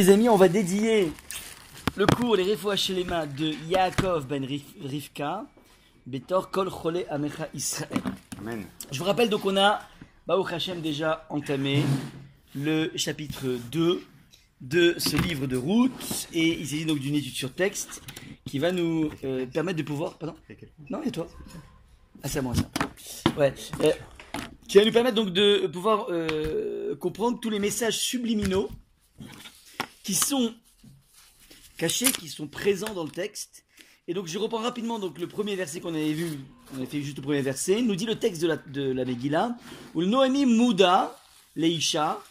Les amis, on va dédier le cours Les chez les mains de Yaakov ben Rivka, Betor Kol Chole Amecha Israël. Amen. Je vous rappelle donc on a, Baruch Hashem, déjà entamé le chapitre 2 de ce livre de route et il s'agit donc d'une étude sur texte qui va nous euh, permettre de pouvoir... Pardon? Non, et toi Ah, c'est à moi ça. Ouais. Euh, qui va nous permettre donc de pouvoir euh, comprendre tous les messages subliminaux qui sont cachés, qui sont présents dans le texte. Et donc je reprends rapidement donc le premier verset qu'on avait vu, on avait fait juste le premier verset, nous dit le texte de la, de la Megillah, où Noémie Mouda, Leisha,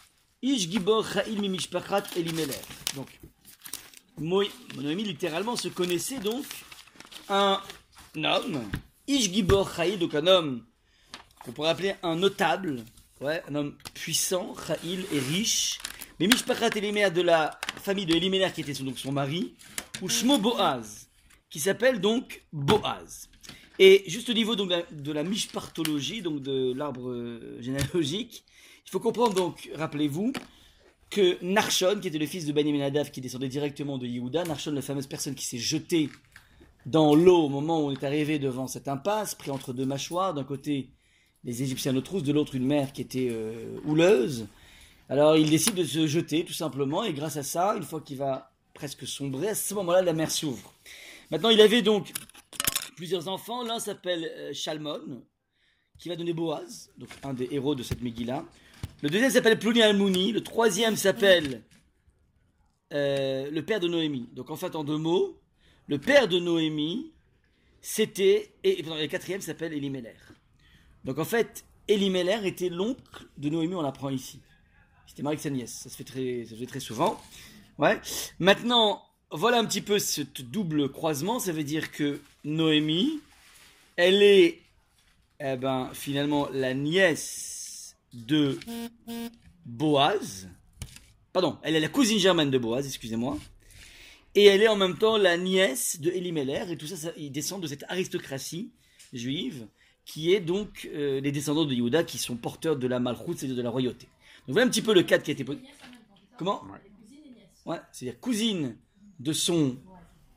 Ish Gibor Cha'il Mimishpachat Elimelech. Donc, Noémie littéralement se connaissait donc un homme, Ish Gibor Cha'il, donc un homme qu'on pourrait appeler un notable, ouais, un homme puissant, Cha'il et riche, mais Mishpachat Elimelech de la famille de Elimelech qui était son, donc son mari, ou Shmo Boaz, qui s'appelle donc Boaz. Et juste au niveau donc, de la, de mishpartologie, donc de l'arbre euh, généalogique, il faut comprendre donc, rappelez-vous, que Narshon, qui était le fils de Bani Menadav, qui descendait directement de Yehuda, Narshon, la fameuse personne qui s'est jetée dans l'eau au moment où on est arrivé devant cette impasse, pris entre deux mâchoires, d'un côté les Égyptiens le troussent, de l'autre une mer qui était euh, houleuse. Alors il décide de se jeter tout simplement, et grâce à ça, une fois qu'il va presque sombrer, à ce moment-là, la mer s'ouvre. Maintenant, il avait donc plusieurs enfants. L'un s'appelle euh, Shalmon, qui va donner Boaz, donc un des héros de cette Megillah. Le deuxième s'appelle Plouni Almouni. Le troisième s'appelle euh, le père de Noémie. Donc en fait, en deux mots, le père de Noémie, c'était. Et, et le quatrième s'appelle Elimelech. Donc en fait, Elimelech était l'oncle de Noémie, on l'apprend ici. C'était Marie sa nièce. Ça se fait très, ça se fait très souvent. Ouais. Maintenant, voilà un petit peu ce double croisement. Ça veut dire que Noémie, elle est, eh ben, finalement, la nièce de Boaz. Pardon, elle est la cousine germaine de Boaz, excusez-moi. Et elle est en même temps la nièce de Elimelech. Et tout ça, ça il descend de cette aristocratie juive qui est donc euh, les descendants de Yehuda qui sont porteurs de la malchoute, c'est-à-dire de la royauté. Donc voilà un petit peu le cadre qui a été posé. Comment Ouais, c'est-à-dire cousine de son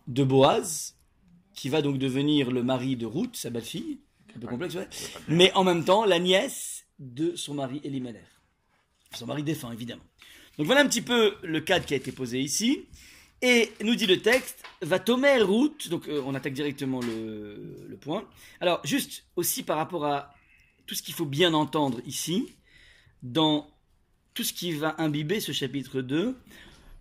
de Boaz, qui va donc devenir le mari de Ruth, sa belle-fille, un peu complexe, ouais. mais en même temps la nièce de son mari Elimelech, son mari défunt évidemment. Donc voilà un petit peu le cadre qui a été posé ici. Et nous dit le texte, va Tomer Ruth, donc euh, on attaque directement le, le point. Alors juste aussi par rapport à tout ce qu'il faut bien entendre ici, dans tout ce qui va imbiber ce chapitre 2,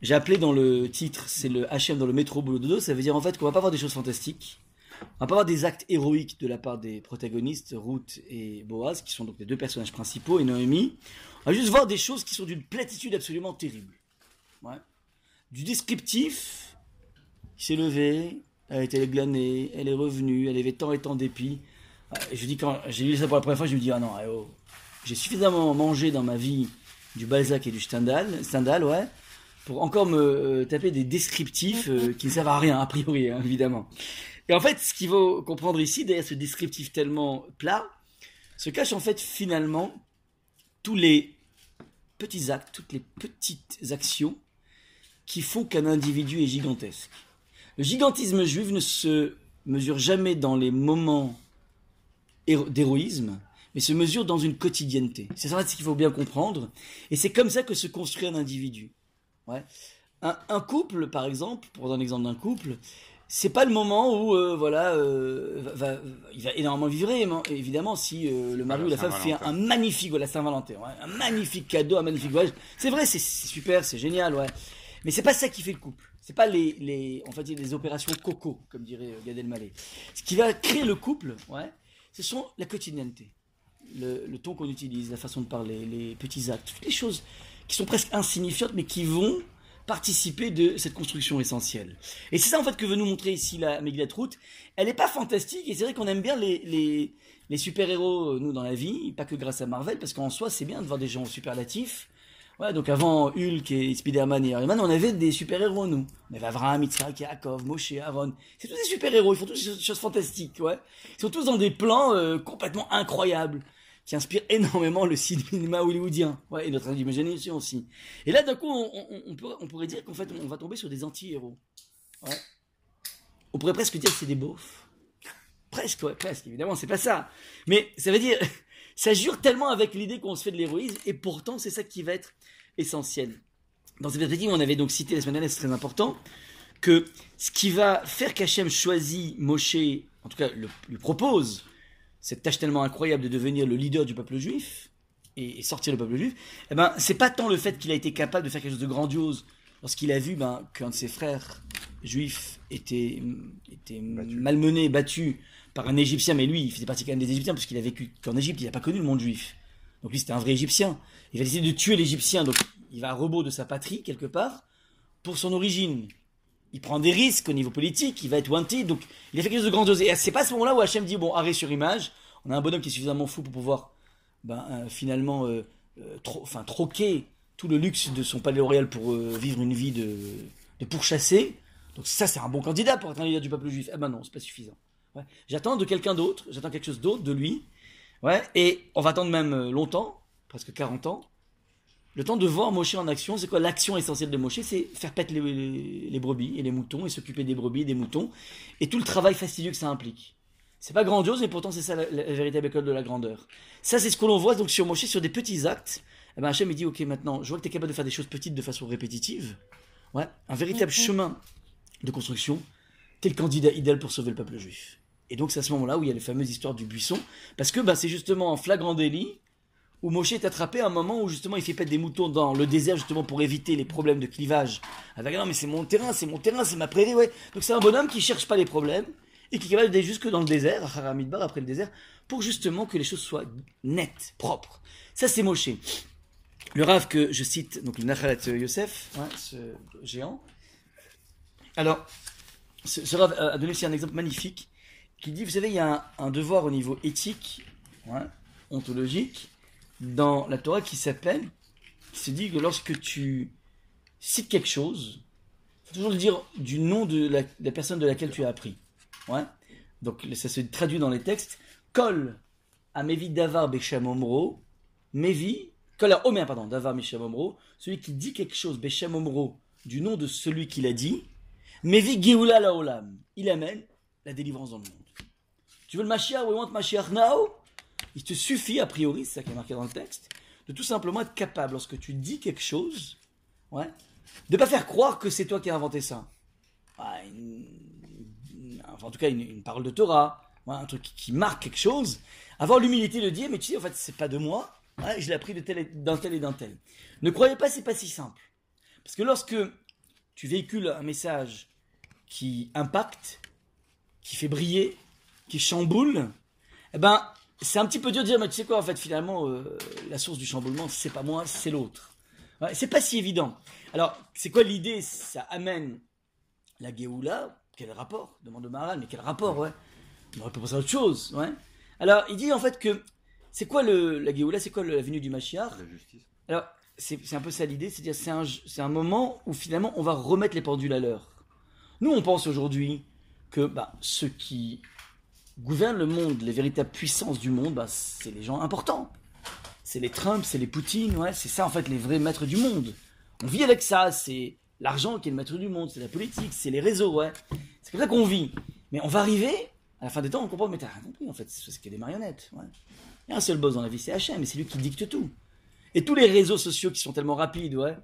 j'ai appelé dans le titre, c'est le HM dans le métro boulot dodo, ça veut dire en fait qu'on va pas voir des choses fantastiques, on va pas voir des actes héroïques de la part des protagonistes, Ruth et Boaz, qui sont donc les deux personnages principaux, et Noémie. On va juste voir des choses qui sont d'une platitude absolument terrible. Du descriptif, il s'est levé, elle a été glanée, elle est revenue, elle avait tant et tant d'épis. Et je dis quand j'ai lu ça pour la première fois, je me dis ah non, eh oh, j'ai suffisamment mangé dans ma vie du Balzac et du Stendhal, Stendhal ouais, pour encore me euh, taper des descriptifs euh, qui ne servent à rien, a priori, hein, évidemment. Et en fait, ce qu'il faut comprendre ici, derrière ce descriptif tellement plat, se cache en fait finalement tous les petits actes, toutes les petites actions qui font qu'un individu est gigantesque. Le gigantisme juif ne se mesure jamais dans les moments d'héroïsme, mais se mesure dans une quotidienneté. C'est ça ce qu'il faut bien comprendre. Et c'est comme ça que se construit un individu. Ouais. Un, un, couple, par exemple, pour donner un exemple d'un couple, c'est pas le moment où euh, voilà, euh, va, va, il va énormément vibrer, évidemment, si euh, le mari ou la femme fait un, un magnifique, voilà, Saint-Valentin, ouais, un magnifique cadeau, un magnifique voyage. C'est vrai, c'est super, c'est génial, ouais. Mais c'est pas ça qui fait le couple. C'est pas les, les, va dire, les opérations coco, comme dirait Gad Elmaleh. Ce qui va créer le couple, ouais, ce sont la quotidienneté, le, ton qu'on utilise, la façon de parler, les petits actes, toutes les choses qui sont presque insignifiantes, mais qui vont participer de cette construction essentielle. Et c'est ça en fait que veut nous montrer ici la Megillat Ruth. Elle n'est pas fantastique, et c'est vrai qu'on aime bien les, les, super-héros, nous, dans la vie, pas que grâce à Marvel, parce qu'en soi, c'est bien de voir des gens superlatifs. Ouais, donc avant Hulk et Spider-Man et Iron Man, on avait des super-héros, nous. On avait Avraham, Yitzhak, Yaakov, Moshe, Aaron. C'est tous des super-héros, ils font tous des choses fantastiques, ouais. Ils sont tous dans des plans euh, complètement incroyables qui inspire énormément le cinéma hollywoodien, et notre imagination aussi. Et là, d'un coup, on, pourrait dire qu'en fait, on va tomber sur des anti-héros. On pourrait presque dire que c'est des beaufs. Presque, ouais, presque, évidemment, c'est pas ça. Mais ça veut dire, ça jure tellement avec l'idée qu'on se fait de l'héroïsme, et pourtant, c'est ça qui va être essentiel. Dans cette perspective, on avait donc cité la semaine dernière, c'est très important, que ce qui va faire qu'Hachem choisit Moshe, en tout cas, lui propose cette tâche tellement incroyable de devenir le leader du peuple juif et, sortir le peuple juif, eh ben, c'est pas tant le fait qu'il a été capable de faire quelque chose de grandiose lorsqu'il a vu ben, qu'un de ses frères juifs était, était malmené, battu par un Égyptien, mais lui, il faisait partie quand même des Égyptiens, parce qu'il a vécu qu'en Égypte, il n'a pas connu le monde juif. Donc lui, c'était un vrai Égyptien. Il va décider de tuer l'Égyptien, donc il va à rebours de sa patrie, quelque part, pour son origine. Il prend des risques au niveau politique, il va être wanted, donc il a fait quelque chose de grandiose. Et c'est pas à ce moment-là où Hachem dit, bon, arrêt sur image, on a un bonhomme qui est suffisamment fou pour pouvoir, ben, euh, finalement, euh, euh, troquer tout le luxe de son palais royal pour vivre une vie de, de pourchasser. Donc ça, c'est un bon candidat pour être un leader du peuple juif. Eh ben non, c'est pas suffisant. J'attends de quelqu'un d'autre, j'attends quelque chose d'autre de lui. Ouais, et on va attendre même longtemps, presque 40 ans. Le temps de voir Moshe en action, c'est quoi l'action essentielle de Moshe? C'est faire pète les, brebis et les moutons et s'occuper des brebis et des moutons et tout le travail fastidieux que ça implique. C'est pas grandiose, mais pourtant c'est ça la, véritable école de la grandeur. Ça, c'est ce que l'on voit donc sur Moshe, sur des petits actes. Eh ben Hachem, il dit, ok, maintenant, je vois que tu es capable de faire des choses petites de façon répétitive. Ouais, un véritable chemin de construction. Tu es le candidat idéal pour sauver le peuple juif. Et donc c'est à ce moment-là où il y a les fameuses histoires du buisson, parce que bah, c'est justement en flagrant délit où Moshe est attrapé à un moment où justement il fait pète des moutons dans le désert justement pour éviter les problèmes de clivage. Avec non mais c'est mon terrain, c'est mon terrain, c'est ma prairie, ouais. Donc c'est un bonhomme qui cherche pas les problèmes et qui est capable jusque dans le désert, à Haramidbar après le désert, pour justement que les choses soient nettes, propres. Ça c'est Moshe. Le rave que je cite, donc le Nachalat Yosef, hein, ce géant. Alors, ce, rave a donné aussi un exemple magnifique qui dit, vous savez, il y a un, devoir au niveau éthique, ontologique, dans la Torah qui s'appelle, qui se dit que lorsque tu cites quelque chose, il faut toujours le dire du nom de la, personne de laquelle tu as appris. Ouais. Donc ça se traduit dans les textes. Kol à Mevi Davar Becham Omro, Mevi, Kol à pardon, Davar celui qui dit quelque chose, Becham Omro, du nom de celui qui l'a dit, Mevi Geoula Laolam, il amène la délivrance dans le monde. Tu veux le Mashiach, we want Mashiach now? Il te suffit, a priori, c'est ça qui est marqué dans le texte, de tout simplement être capable, lorsque tu dis quelque chose, ouais, de ne pas faire croire que c'est toi qui as inventé ça. Ah, enfin, en tout cas, une, parole de Torah, un truc qui, marque quelque chose. Avoir l'humilité de dire, mais tu sais, en fait, c'est pas de moi, je l'ai appris d'un tel, tel et d'un tel. Ne croyez pas, c'est pas si simple. Parce que lorsque tu véhicules un message qui impacte, qui fait briller, qui chamboule, eh ben, c'est un petit peu dur de dire, mais tu sais quoi, en fait, finalement, euh, la source du chamboulement, c'est pas moi, c'est l'autre. Ouais, c'est pas si évident. Alors, c'est quoi l'idée? Ça amène la Géoula. Quel rapport? Demande Maral, mais quel rapport, ouais On aurait pu penser à autre chose, ouais. Alors, il dit en fait que c'est quoi le, la Géoula? C'est quoi la venue du Mashiach La justice. Alors, c'est un peu ça l'idée, c'est-à-dire c'est un, un moment où finalement on va remettre les pendules à l'heure. Nous, on pense aujourd'hui que bah, ceux qui gouvernent le monde, les véritables puissances du monde, bah, c'est les gens importants. C'est les Trump, c'est les Poutine, ouais, c'est ça en fait les vrais maîtres du monde. On vit avec ça, c'est l'argent qui est le maître du monde, c'est la politique, c'est les réseaux, ouais. C'est comme ça qu'on vit. Mais on va arriver, à la fin des temps, on comprend, mais t'as rien compris en fait, c'est qu'il y a des marionnettes. Il y a un seul boss dans la vie, c'est HM, et c'est lui qui dicte tout. Et tous les réseaux sociaux qui sont tellement rapides, ouais.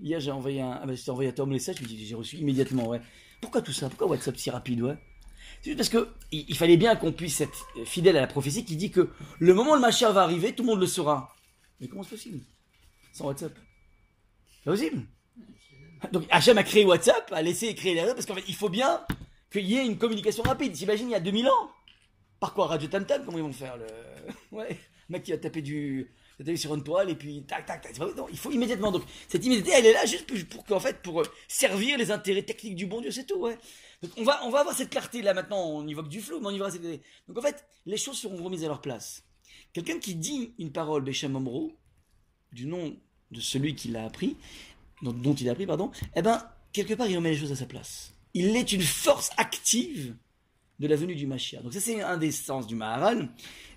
Hier, j'ai envoyé un, ah bah, envoyé à Tom message, je j'ai reçu immédiatement, ouais. Pourquoi tout ça? Pourquoi WhatsApp si rapide, ouais? C'est juste parce que il, fallait bien qu'on puisse être fidèle à la prophétie qui dit que le moment où le Mashiach va arriver, tout le monde le saura. Mais comment c'est possible? Sans WhatsApp C'est possible Donc Hachem a créé WhatsApp, a laissé créer les réseaux, parce qu'en fait, il faut bien qu'il y ait une communication rapide. S'imagine il y a 2000 ans? Par quoi? Radio Tam Tam Comment ils vont faire le... Ouais, mec qui va taper du sur une toile et puis tac tac tac. Non, il faut immédiatement. Donc cette immédiateté, elle est là juste pour, qu'en fait pour euh, servir les intérêts techniques du bon Dieu, c'est tout. Ouais. Donc on va on va avoir cette clarté là maintenant. On évoque du flou, mais on y verra cette Donc en fait, les choses seront remises à leur place. Quelqu'un qui dit une parole Béchem Omro du nom de celui qui l'a appris, dont, il a appris, pardon, eh ben quelque part il remet les choses à sa place. Il est une force active de la venue du Mashiach. Donc ça c'est un des sens du Maharal.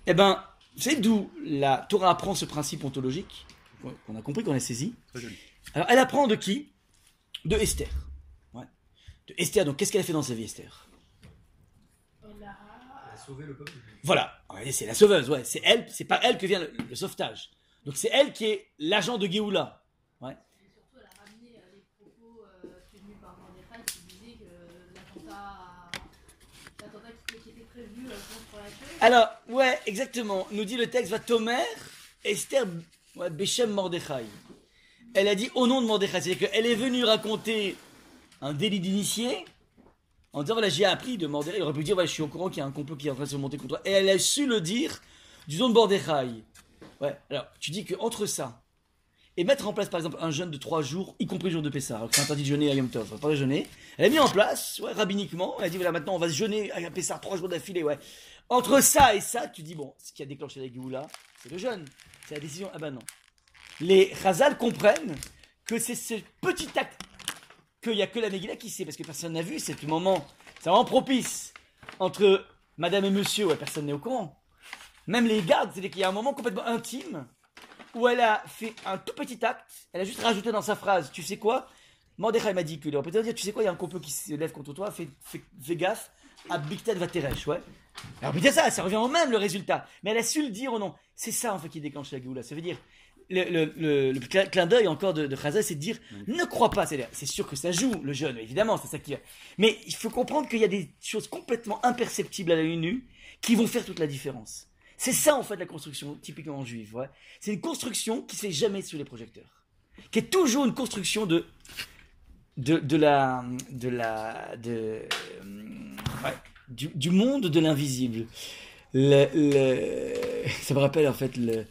Eh ben c'est d'où la Torah apprend ce principe ontologique, qu'on a compris, qu'on a saisi? Très joli. Alors, elle apprend de qui? De Esther. Esther, donc qu'est-ce qu'elle a fait dans sa vie, Esther? Elle a sauvé le peuple. Voilà, c'est la sauveuse, ouais. C'est elle, c'est par elle que vient le, le sauvetage. Donc c'est elle qui est l'agent de Géoula. Ouais. Et surtout, elle a ramené les propos euh, tenus par Mordechai qui disait que l'attentat l'attentat qui, qui était prévu contre la Chine. Alors, ouais, exactement. Nous dit le texte, va Tomer, Esther, ouais, Béchem Mordechai. Elle a dit au nom de Mordechai. C'est-à-dire qu'elle est venue raconter un délit d'initié en disant, voilà, j'ai appris de Mordechai. Il aurait pu dire, voilà, je suis au courant qu'il y a un complot qui est en train de se monter contre toi. Et elle a su le dire du nom de Mordechai. Ouais, alors, tu dis que entre ça et mettre en place, par exemple, un jeûne de trois jours, y compris le jour de Pessah, c'est interdit de jeûner à Yom Tov, faut pas jeûner. Elle a mis en place, ouais, rabbiniquement, elle a dit, voilà, maintenant, on va se jeûner à Pessah trois jours d'affilée, ouais. Entre ça et ça, tu dis, bon, ce qui a déclenché la Géoula, c'est le jeûne. C'est la décision. Ah ben non. Les Chazal comprennent que c'est ce petit acte qu'il n'y a que la Megillah qui sait, parce que personne n'a vu, c'est le moment, c'est vraiment propice entre madame et monsieur, ouais, personne n'est au courant. Même les gardes, c'est-à-dire qu'il y a un moment complètement intime où elle a fait un tout petit acte, elle a juste rajouté dans sa phrase, tu sais quoi? Mordechai m'a dit que aurait peut-être dire, tu sais quoi, il y a un complot qui se lève contre toi, fais, gaffe, à Bigten va ouais. Alors peut-être ça, ça revient au même le résultat. Mais elle a su le dire ou non. C'est ça en fait qui déclenche la Géoula. Ça veut dire, le, le, le, le clin clin d'œil encore de, de Chazal, c'est de dire, ne crois pas. C'est sûr que ça joue, le jeune, évidemment, c'est ça qui. Mais il faut comprendre qu'il y a des choses complètement imperceptibles à l'œil nu qui vont faire toute la différence. C'est ça en fait la construction typiquement juive. Ouais. C'est une construction qui se fait jamais sous les projecteurs, qui est toujours une construction de de, de la de la de euh, ouais, du, du monde de l'invisible. Le, le- ça me rappelle en fait le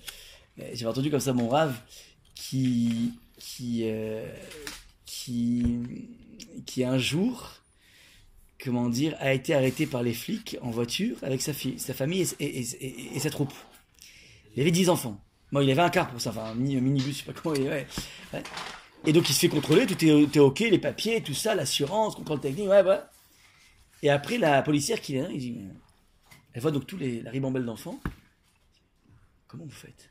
j'avais entendu comme ça mon rave qui qui euh, qui qui un jour comment dire a été arrêté par les flics en voiture avec sa fille sa famille et, sa troupe. Il avait 10 enfants. Bon il avait un car pour ça enfin un, mini, un minibus je sais pas comment il- ouais, et donc il se fait contrôler tout est, ok les papiers tout ça l'assurance contrôle technique ouais ouais. Et après la policière qui mais- elle voit donc tous les la ribambelle d'enfants. Comment vous faites?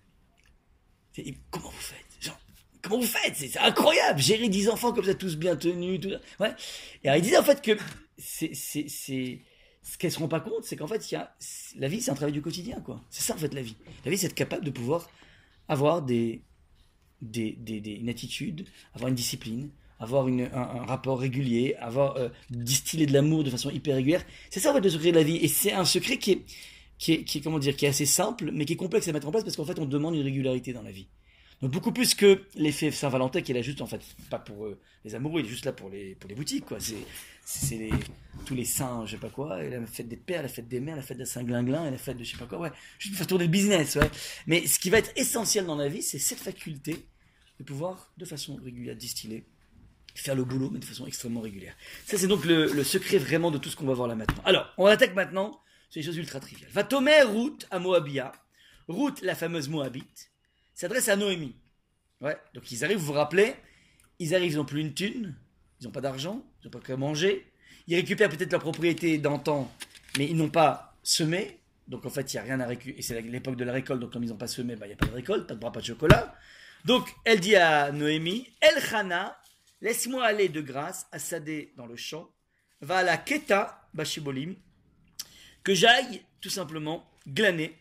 Comment vous faites? Genre, comment vous faites? C'est, incroyable! Gérer 10 enfants comme ça tous bien tenus tout ouais. Et alors il disait en fait que c'est c'est c'est ce qu'elles se rendent pas compte c'est qu'en fait y a la vie c'est un travail du quotidien quoi. C'est ça en fait la vie. La vie c'est être capable de pouvoir avoir des des, des, des- une attitude avoir une discipline avoir une, un, un rapport régulier avoir euh, distiller de l'amour de façon hyper régulière. C'est ça en fait le secret de la vie. Et c'est un secret qui est qui est, comment dire qui est assez simple mais qui est complexe à mettre en place parce qu'en fait on demande une régularité dans la vie donc beaucoup plus que l'effet Saint-Valentin qui est là juste en fait pas pour euh, les amoureux, il est juste là pour les pour les boutiques quoi. C'est c'est les tous les saints, je sais pas quoi, et la fête des pères, la fête des mères, la fête de Saint-Glinglin et la fête de je sais pas quoi, ouais. Juste pour faire tourner le business, ouais. Mais ce qui va être essentiel dans la vie, c'est cette faculté de pouvoir de façon régulière distiller faire le boulot mais de façon extrêmement régulière. Ça c'est donc le, le secret vraiment de tout ce qu'on va voir là maintenant. Alors, on attaque maintenant sur les choses ultra triviales. Va Tomer Ruth à Moabia. Ruth, la fameuse Moabite, s'adresse à Noémie. Ouais, donc ils arrivent, vous vous rappelez, ils arrivent, ils n'ont plus une thune, ils n'ont pas d'argent, ils n'ont pas quoi manger, ils récupèrent peut-être leur propriété d'antan, mais ils n'ont pas semé, donc en fait il n'y a rien à récupérer, et c'est l'époque de la récolte, donc comme ils n'ont pas semé, bah, il n'y a pas de récolte, pas de bras, pas de chocolat. Donc elle dit à Noémie, Elchana, laisse-moi aller de grâce à Sadé dans le champ, va à la Keta, Bashibolim, que j'aille tout simplement glaner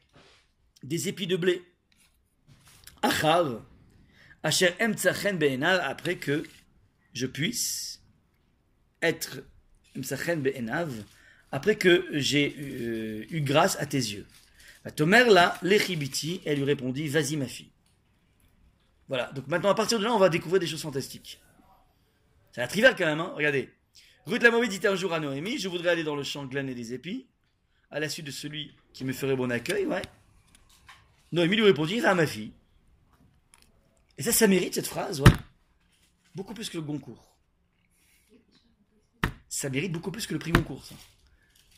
des épis de blé. Achav, Asher Emtsachen Be'enav, après que je puisse être Emtsachen Be'enav, après que j'ai euh, eu grâce à tes yeux. La Tomer là, l'Echibiti, elle lui répondit, vas-y ma fille. Voilà, donc maintenant à partir de là, on va découvrir des choses fantastiques. C'est la trivial quand même, hein regardez. Ruth la dit un jour à Noémie, je voudrais aller dans le champ glaner des épis, à la suite de celui qui me ferait bon accueil, ouais. Noémie lui répondit, va ma fille. Et ça, ça mérite cette phrase, ouais. Beaucoup plus que le Goncourt. Ça mérite beaucoup plus que le prix Goncourt, ça.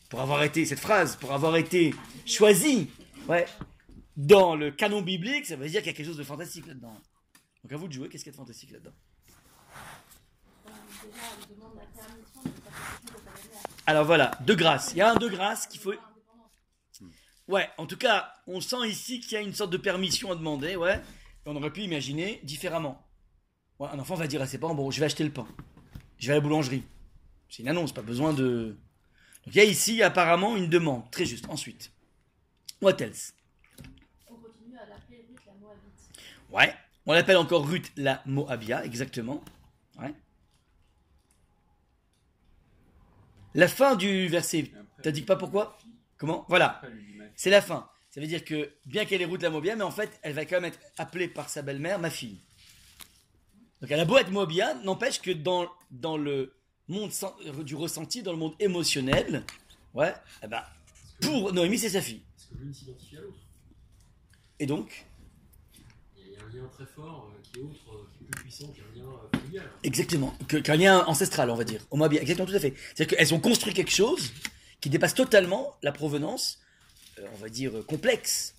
Pour avoir été, cette phrase, pour avoir été choisi, ouais, dans le canon biblique, ça veut dire qu'il y a quelque chose de fantastique là-dedans. Donc à vous de jouer, qu'est-ce qu'il y a de fantastique là-dedans Euh, déjà, elle demande la permission de sa petite de sa mère. Alors voilà, de grâce. Il y a un de grâce qu'il faut. Ouais, en tout cas, on sent ici qu'il y a une sorte de permission à demander, ouais. Et on aurait pu imaginer différemment. Ouais, un enfant va dire à ses parents, bon, je vais acheter le pain. Je vais à la boulangerie. C'est une annonce, pas besoin de... Donc il y a ici apparemment une demande, très juste. Ensuite, what else? On continue à l'appeler Ruth la Moabite. Ouais, on l'appelle encore Ruth la Moabia, exactement. Ouais. La fin du verset, t'indiques pas pourquoi Comment Voilà, c'est la fin. Ça veut dire que, bien qu'elle est Ruth la Moabia, mais en fait, elle va quand même être appelée par sa belle-mère ma fille. Donc elle a beau être Moabia, n'empêche que dans, dans le monde du ressenti, dans le monde émotionnel, ouais, eh ben, pour Noémie, c'est sa fille. Parce que l'une s'identifie à l'autre. Et donc, lien très fort euh, qui est autre, euh, qui est plus puissant qu'un lien euh, familial. Exactement. Qu'un lien ancestral, on va dire. Au Moabien. Exactement, tout à fait. C'est-à-dire qu'elles ont construit quelque chose qui dépasse totalement la provenance, on va dire, complexe,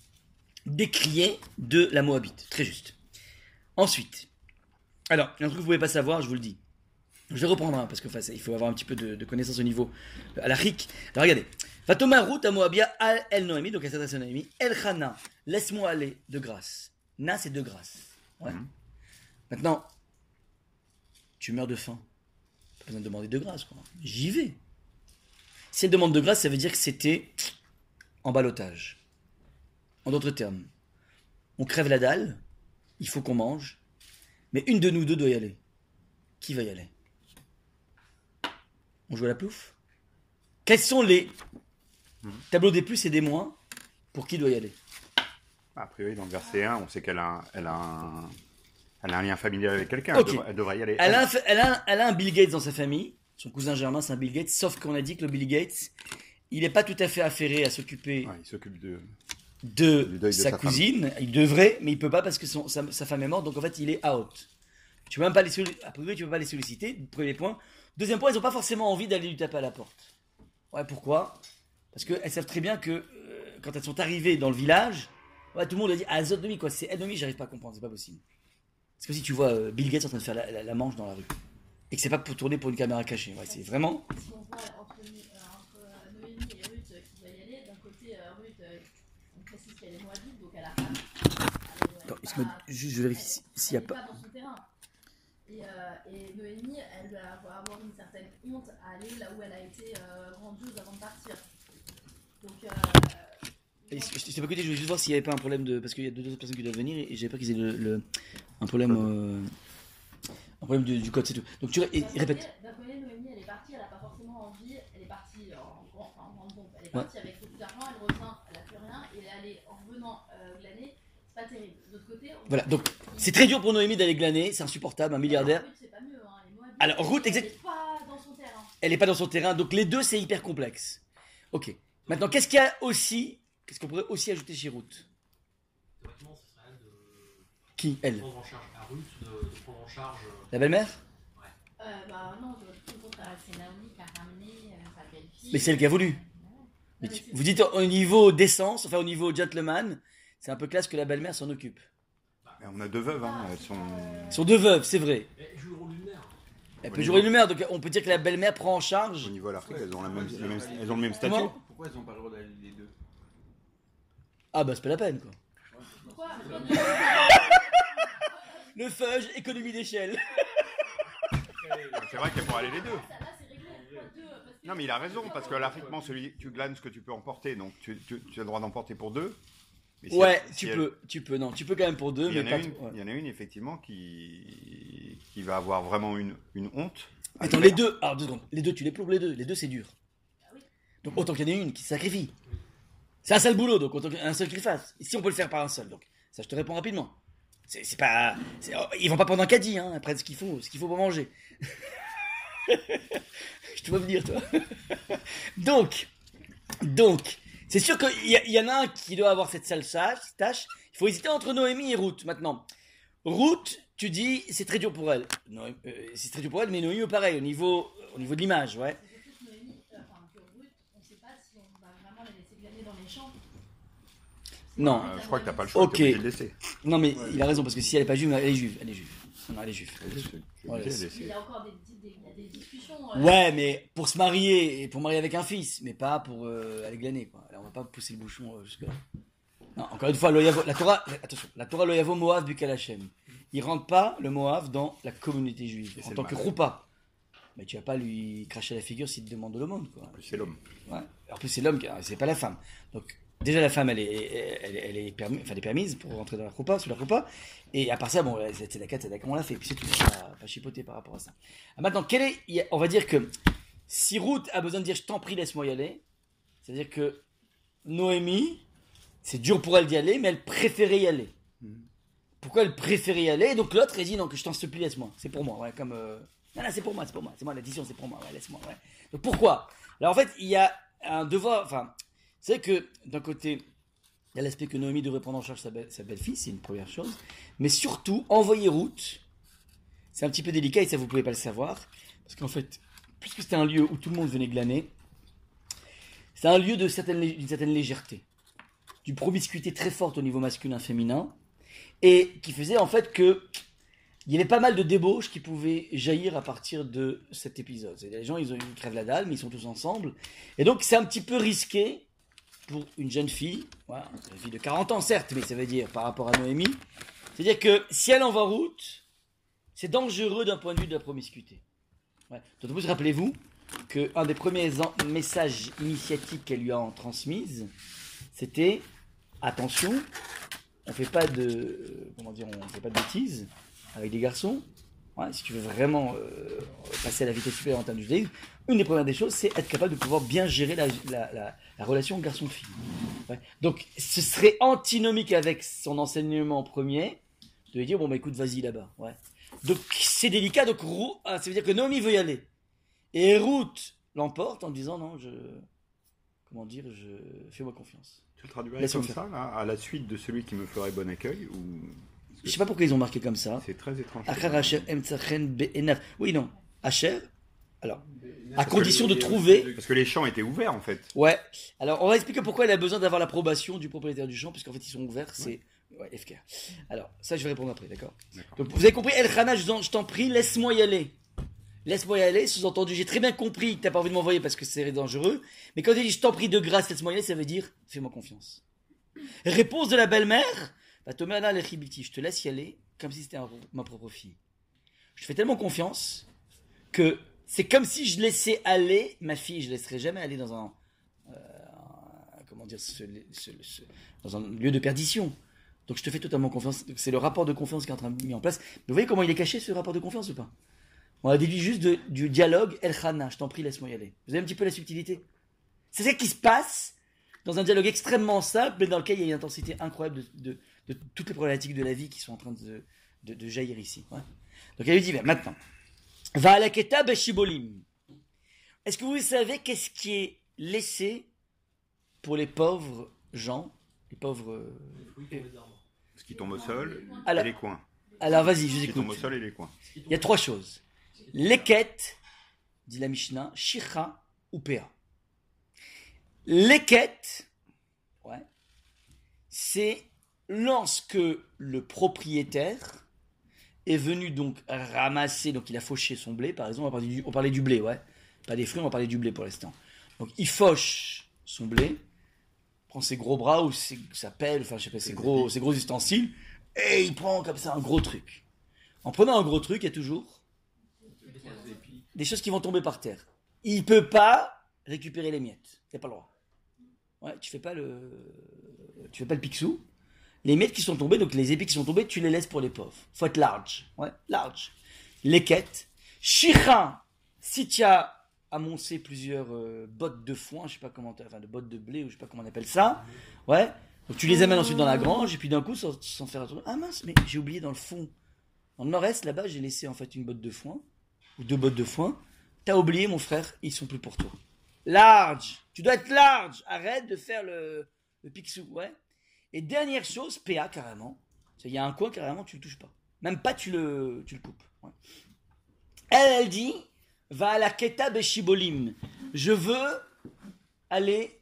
décriée de la Moabite. Très juste. Ensuite. Alors, il y a un truc que vous ne pouvez pas savoir, je vous le dis. Je vais reprendre un, parce que il faut avoir un petit peu de, connaissance au niveau à la ric. Alors regardez. Fatoma Ruth à Moabia al El Noémie, donc elle s'adresse à. El Chana, laisse-moi aller de grâce. Na, c'est de grâce. Ouais. Mhm. Maintenant, tu meurs de faim. Pas besoin de demander de grâce, quoi. J'y vais. Si elle demande de grâce, ça veut dire que c'était en balotage. En d'autres termes, on crève la dalle, il faut qu'on mange, mais une de nous deux doit y aller. Qui va y aller? On joue à la plouffe? Quels sont les tableaux des plus et des moins pour qui doit y aller? A priori, dans le verset 1, on sait qu'elle a, un- elle a, un, elle a un lien familial avec quelqu'un. Elle, devrait, elle devrait y aller. Elle a, un, elle, a elle a un Bill Gates dans sa famille. Son cousin germain, c'est un Bill Gates. Sauf qu'on a dit que le Bill Gates, il n'est pas tout à fait affairé à s'occuper Ouais, il s'occupe de. de, sa, cousine. Il devrait, mais il peut pas parce que son- sa, sa femme est morte. Donc en fait, il est out. Tu peux même pas les solliciter. Tu peux pas les solliciter. Premier point. Deuxième point, ils ont pas forcément envie d'aller lui taper à la porte. Ouais, pourquoi? Parce qu'elles savent très bien que euh, quand elles sont arrivées dans le village, ouais, tout le monde a dit Ah, Zodnomi, quoi. C'est Ednomi, j'arrive pas à comprendre, c'est pas possible. C'est comme si tu vois euh, Bill Gates en train de faire la, la- la manche dans la rue. Et que c'est pas pour tourner pour une caméra cachée. Ouais, c'est vraiment. Si on voit entre, euh, entre euh, Noémie et Ruth euh, qui doit y aller, d'un côté euh, Ruth, euh, on précise qu'elle est moabite, donc elle a elle Attends, pas- juste, je vérifie si- s'il y a pas. pas dans son terrain. Et, euh, et Noémie, elle va avoir une certaine honte à aller là où elle a été euh, grandiose avant de partir. Donc, euh, Je t'ai pas écouté, je voulais juste voir s'il y avait pas un problème de. Parce qu'il y a deux autres personnes qui doivent venir et j'avais pas qu'ils aient le, le- un problème. euh, un problème du, du code, c'est tout. Donc tu et- d'un côté- répète. D'un côté, Noémie, elle est partie, elle n'a pas forcément envie, elle est partie en, grand, enfin, en grande pompe, elle est partie avec beaucoup d'argent, elle revient, elle n'a plus rien, et elle est en revenant euh, glaner, c'est pas terrible. De l'autre côté, on Voilà, donc c'est très dur pour Noémie d'aller glaner, c'est insupportable, un milliardaire. C'est pas mieux, hein, les Moabites, Alors, elle exact- est pas dans son terrain. Elle est pas dans son terrain, donc les deux c'est hyper complexe. Ok. Maintenant, qu'est-ce qu'il y a aussi Qu'est-ce qu'on pourrait aussi ajouter chez Ruth Théoriquement, ce serait elle de Qui Elle prendre en charge à Ruth, de, de prendre en charge. euh, La belle-mère Euh, bah non, de tout contraire, c'est Naomi qui a ramené euh, sa belle-fille. Mais c'est elle qui a voulu. Ouais. Mais Non, mais tu- Vous dites au niveau décence, enfin au niveau gentleman, c'est un peu classe que la belle-mère s'en occupe. On a deux veuves, hein. Elles sont. Ils sont deux veuves, c'est vrai. Elle joue le rôle d'une mère. Elle Au peut niveau- jouer une mère, donc on peut dire que la belle-mère prend en Au charge. niveau de l'Afrique, elles ont, la même, le même- elles ont le même statut. Comment Pourquoi elles ont pas le droit d'aller les deux? Ah bah c'est pas la peine quoi. Le fudge, économie d'échelle. C'est vrai qu'elles pourraient aller les deux. Non, mais il a raison, parce que l'Afriquement, celui, tu glanes ce que tu peux emporter, donc tu, tu- tu as le droit d'emporter pour deux. Mais si Ouais, elle- si tu elle- peux, tu peux, non, tu peux quand même pour deux, Il y, mais en pas a une, trop, ouais. il y en a une, effectivement, qui, qui va avoir vraiment une, une honte. Attends, le les faire. deux, alors deux secondes, les deux, tu les plombes les deux, les deux c'est dur. Ah. Donc autant qu'il y en ait une qui se sacrifie. C'est un seul boulot, donc autant qu'un seul qui le fasse. Si on peut le faire par un seul, donc ça je te réponds rapidement. C'est pas, oh, ils vont pas prendre un caddie, hein, après ce qu'il faut, ce qu'il faut pour manger. je te vois venir, toi. donc, donc, c'est sûr qu'il y, en a un qui doit avoir cette sale tâche. Il faut hésiter entre Noémie et Ruth. Maintenant, Ruth, tu dis, c'est très dur pour elle. Euh, c'est très dur pour elle, mais Noémie, pareil, au niveau, au niveau de l'image, ouais. C'est surtout que Noémie, euh, enfin que Ruth, on ne sait pas si on va vraiment la laisser glaner dans les champs. Non. Euh, je crois que t'as pas le choix, Ok. t'es obligé de laisser. Non, mais il a raison, parce que si elle est pas juive, elle est juive. Elle est juive. Non, elle est juive. Ouais. Il y a encore des, des, des discussions. euh, Ouais, mais pour se marier et pour marier avec un fils, mais pas pour euh, aller glaner. Quoi. Alors, on va pas pousser le bouchon euh, jusque là. Non, encore une fois, la Torah, attention, la Torah lo yavo Moav bukal Hashem. Il rentre pas le Moav dans la communauté juive Et en tant que roupa. Mais tu vas pas lui cracher la figure s'il te demande de l'aumône, quoi. C'est l'homme. Ouais. En plus, c'est l'homme, qui- c'est pas la femme. Donc, déjà, la femme, elle est, elle, elle est, permis, enfin, elle est permise pour rentrer dans la roupa, sous la roupa. Et à part ça, bon, c'est la 4, c'est la on l'a fait. Puis c'est tout. Pas, pas chipoter par rapport à ça. Ah, maintenant, quel est, on va dire que si Ruth a besoin de dire je t'en prie, laisse-moi y aller, c'est-à-dire que Noémie, c'est dur pour elle d'y aller, mais elle préférait y aller. Pourquoi elle préférait y aller? Et donc l'autre, elle dit non, que je t'en supplie, laisse-moi. C'est pour moi, ouais, comme. euh, Non, non, c'est pour moi, c'est pour moi. C'est moi, l'addition, c'est pour moi, ouais, laisse-moi, ouais. Donc pourquoi? Alors en fait, il y a un devoir. Enfin, c'est que d'un côté, il y a l'aspect que Noémie devrait prendre en charge sa, belle- sa belle-fille, c'est une première chose. Mais surtout, envoyer route, c'est un petit peu délicat et ça vous pouvez pas le savoir. Parce qu'en fait, puisque c'était un lieu où tout le monde venait glaner, c'est un lieu d'une certaine légèreté, d'une promiscuité très forte au niveau masculin-féminin, et qui faisait en fait que il y avait pas mal de débauches qui pouvaient jaillir à partir de cet épisode. Les gens, ils, ont, ils crèvent la dalle, mais ils sont tous ensemble. Et donc, c'est un petit peu risqué pour une jeune fille, une fille de 40 ans certes, mais ça veut dire par rapport à Noémie, c'est-à-dire que si elle envoie route, c'est dangereux d'un point de vue de la promiscuité. Ouais. D'autant rappelez-vous qu'un des premiers en- messages initiatiques qu'elle lui a en transmise, c'était attention, on fait pas de comment dire, on fait pas de bêtises avec des garçons. Ouais, si tu veux vraiment euh, passer à la vitesse supérieure en termes de judaïsme, une des premières des choses, c'est être capable de pouvoir bien gérer la, la- la- la relation garçon-fille. Ouais. Donc, ce serait antinomique avec son enseignement premier de lui dire bon bah écoute, vas-y là-bas. Ouais. Donc c'est délicat. Donc Rou- ah, ça veut dire que Naomi veut y aller et Ruth l'emporte en disant non, je comment dire, je fais-moi confiance. Tu le traduirais comme ça, là, à la suite de celui qui me ferait bon accueil ou... Je sais pas pourquoi ils ont marqué comme ça. C'est très étrange. Oui, non. Asher. Alors, à condition de trouver. Parce que les champs étaient ouverts en fait. Ouais. Alors, on va expliquer pourquoi elle a besoin d'avoir l'approbation du propriétaire du champ, puisqu'en fait, ils sont ouverts. C'est. Ouais, FK. Alors, ça, je vais répondre après, d'accord. Donc, vous avez compris, El Khana, je t'en- prie, laisse-moi y aller. Laisse-moi y aller, sous-entendu, j'ai très bien compris que t'as pas envie de m'envoyer parce que c'est dangereux. Mais quand il dit je t'en prie de grâce, laisse-moi y aller, ça veut dire fais-moi confiance. Réponse de la belle-mère je te laisse y aller comme si c'était ma propre fille. Je fais tellement confiance que c'est comme si je laissais aller ma fille. Je laisserai jamais aller dans un. euh, comment dire dans un lieu de perdition. Donc je te fais totalement confiance. C'est le rapport de confiance qui est en train de mis en place. Vous voyez comment il est caché ce rapport de confiance ou pas? On a déduit juste du dialogue El Khana, je t'en prie, laisse-moi y aller. Vous avez un petit peu la subtilité? C'est ça qui se passe dans un dialogue extrêmement simple, mais dans lequel il y a une intensité incroyable de- de toutes les problématiques de la vie qui sont en train de, de- de jaillir ici. ouais. Donc elle lui dit, ben, maintenant, va à la Keta Beshibolim. Est-ce que vous savez qu'est-ce qui est laissé pour les pauvres gens, les pauvres... euh, Les les. Ce qui tombe au sol Alors- et les coins. Alors vas-y, je vous Ce qui écoute. tombe au sol et les coins. Il y a trois choses. Leket, dit la Mishnah, Shicha ou Pea. Leket, ouais, c'est lorsque le propriétaire est venu donc ramasser, donc il a fauché son blé, par exemple, on parlait du, parlait blé, ouais, pas des fruits, on parler du blé pour l'instant. Donc il fauche son blé, prend ses gros bras ou sa pelle, enfin je sais pas, ses gros, ses gros ustensiles, et il prend comme ça un gros truc. En prenant un gros truc, il y a toujours des choses qui vont tomber par terre. Il peut pas récupérer les miettes. Il pas le droit. Ouais, tu fais pas le, tu fais pas le pixou. Les miettes qui sont tombées, donc les épis qui sont tombés, tu les laisses pour les pauvres. Faut être large. Ouais, large. Les quêtes. Chira, si tu as amoncé plusieurs euh, bottes de foin, je sais pas comment, enfin de bottes de blé ou je sais pas comment on appelle ça. Ouais. Donc tu les amènes ensuite dans la grange et puis d'un coup sans, sans faire attention. Ah mince, mais j'ai oublié dans le fond. Dans le nord-est, là-bas, j'ai laissé en fait une botte de foin ou deux bottes de foin. T'as oublié, mon frère, ils sont plus pour toi. Large. Tu dois être large. Arrête de faire le, le pixou, ouais. Et dernière chose, PA carrément. Il y a un coin carrément, tu le touches pas. Même pas, tu le, tu le coupes. Elle, elle dit, va à la Keta Beshibolim. Je veux aller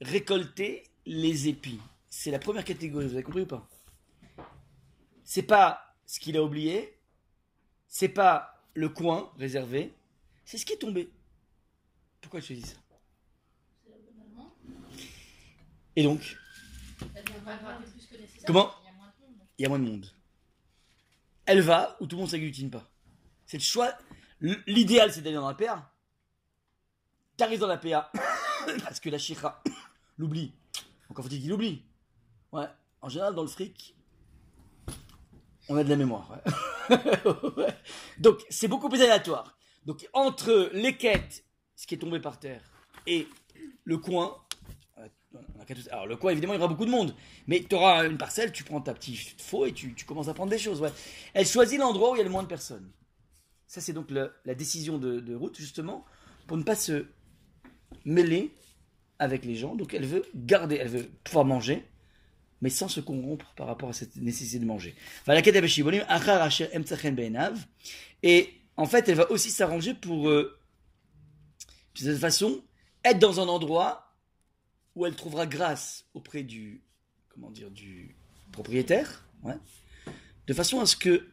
récolter les épis. C'est la première catégorie, vous avez compris ou pas? C'est pas ce qu'il a oublié, c'est pas le coin réservé, c'est ce qui est tombé. Pourquoi tu dis ça? Et donc, Comment Il y a moins de monde. Elle va où tout le monde s'agglutine pas. C'est le choix. L'idéal, c'est d'aller dans la PA. T'arrives dans la PA parce que la chira l'oublie. Encore faut-il qu'il l'oublie. Ouais. En général, dans le fric, on a de la mémoire. Ouais. Donc, c'est beaucoup plus aléatoire. Donc, entre les quêtes, ce qui est tombé par terre, et le coin, euh, on a qu'à tout- alors le coin, évidemment, il y aura beaucoup de monde. Mais tu auras une parcelle, tu prends ta petite faux et tu, commences à prendre des choses. Ouais. Elle choisit l'endroit où il y a le moins de personnes. Ça, c'est donc la décision de, route, justement, pour ne pas se mêler avec les gens. Donc, elle veut garder, elle veut pouvoir manger, mais sans se corrompre par rapport à cette nécessité de manger. Be'enav. Et en fait, elle va aussi s'arranger pour, euh, de cette façon, être dans un endroit où elle trouvera grâce auprès du, propriétaire, de façon à ce que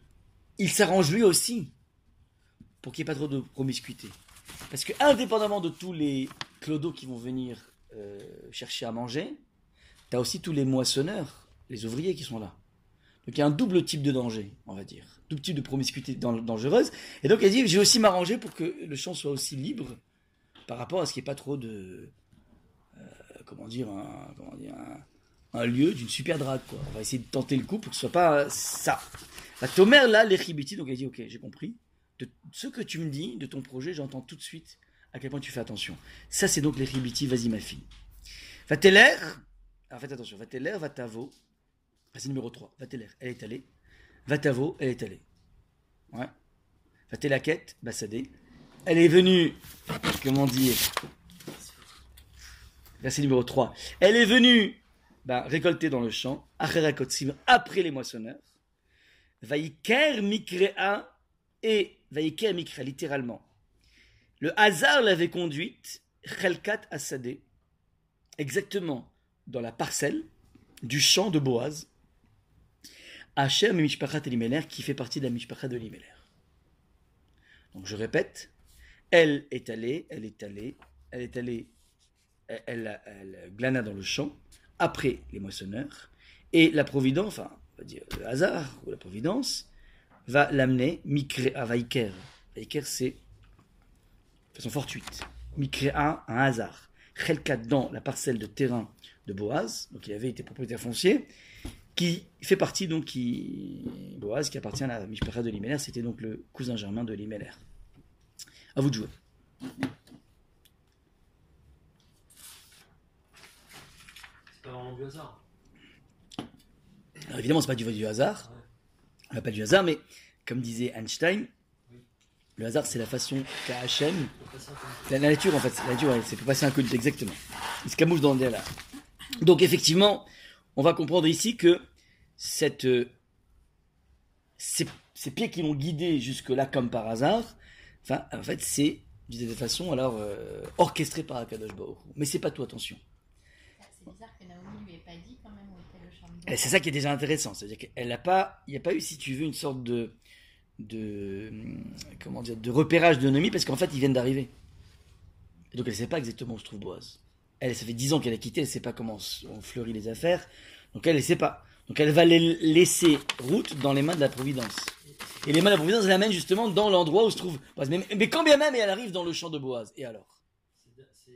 il s'arrange lui aussi pour qu'il n'y ait pas trop de promiscuité. Parce que indépendamment de tous les clodos qui vont venir euh, chercher à manger, tu as aussi tous les moissonneurs, les ouvriers qui sont là. Donc il y a un double type de danger, on va dire. Double type de promiscuité dan- dangereuse. Et donc elle dit, j'ai aussi m'arranger pour que le champ soit aussi libre par rapport à ce qu'il n'y ait pas trop de... comment dire, un, comment dire, un, lieu d'une super drague. Quoi. On va essayer de tenter le coup pour que ce soit pas euh, ça. La Tomer, là, les Ribiti, donc elle dit, ok, j'ai compris. De ce que tu me dis, de ton projet, j'entends tout de suite à quel point tu fais attention. Ça, c'est donc les Ribiti, vas-y ma fille. Vateler, alors faites attention, Vateler, Vatavo, ah, c'est numéro 3, Vateler, elle est allée. Vatavo, elle est allée. Ouais. Vatelaket, Bassadé. Elle est venue, comment dire, verset numéro 3. Elle est venue bah, récolter dans le champ, après les moissonneurs. Vaïker Mikrea et Vaïker Mikrea, littéralement. Le hasard l'avait conduite, Chelkat Assadé, exactement dans la parcelle du champ de Boaz, Hacher Mishpachat Elimelech, qui fait partie de la Mishpachat de Elimelech. Donc je répète, elle est allée, elle est allée, elle est allée, elle, glana dans le champ, après les moissonneurs, et la providence, enfin, on va dire le hasard ou la providence, va l'amener Mikrea Vaiker. Vaiker, c'est de façon fortuite. Mikrea, un hasard. Chelkat dans la parcelle de terrain de Boaz, donc il avait été propriétaire foncier, qui fait partie donc qui Boaz, qui appartient à la de Liméler, c'était donc le cousin germain de Liméler. À vous de jouer. Pas vraiment du hasard. Alors évidemment, c'est pas du, du hasard, on n'a pas du hasard, mais comme disait Einstein, le hasard c'est la façon qu'a Hachem. La, la nature, en fait, la nature, ouais, c'est pour passer un coup exactement. Il se camoufle dans le là. Donc, effectivement, on va comprendre ici que cette, euh, ces, ces pieds qui l'ont guidé jusque-là comme par hasard, enfin, en fait, c'est d'une façon alors euh, orchestré par Akadosh Baruch. Mais c'est pas tout, attention. C'est bizarre que Naomi lui ait pas dit quand même où était le champ de Et c'est ça qui est déjà intéressant, c'est-à-dire qu'elle n'a pas, il n'y a pas eu, si tu veux, une sorte de, de, comment dire, de repérage de Noémie parce qu'en fait, ils viennent d'arriver. Et donc, elle ne sait pas exactement où se trouve Boaz. Elle, ça fait 10 ans qu'elle a quitté, elle ne sait pas comment on fleurit les affaires. Donc, elle ne sait pas. Donc, elle va les laisser route dans les mains de la Providence. Et les mains de la Providence, elle l'amène justement dans l'endroit où se trouve Boaz. Mais, mais quand bien même, elle arrive dans le champ de Boaz. Et alors? C'est- c'est-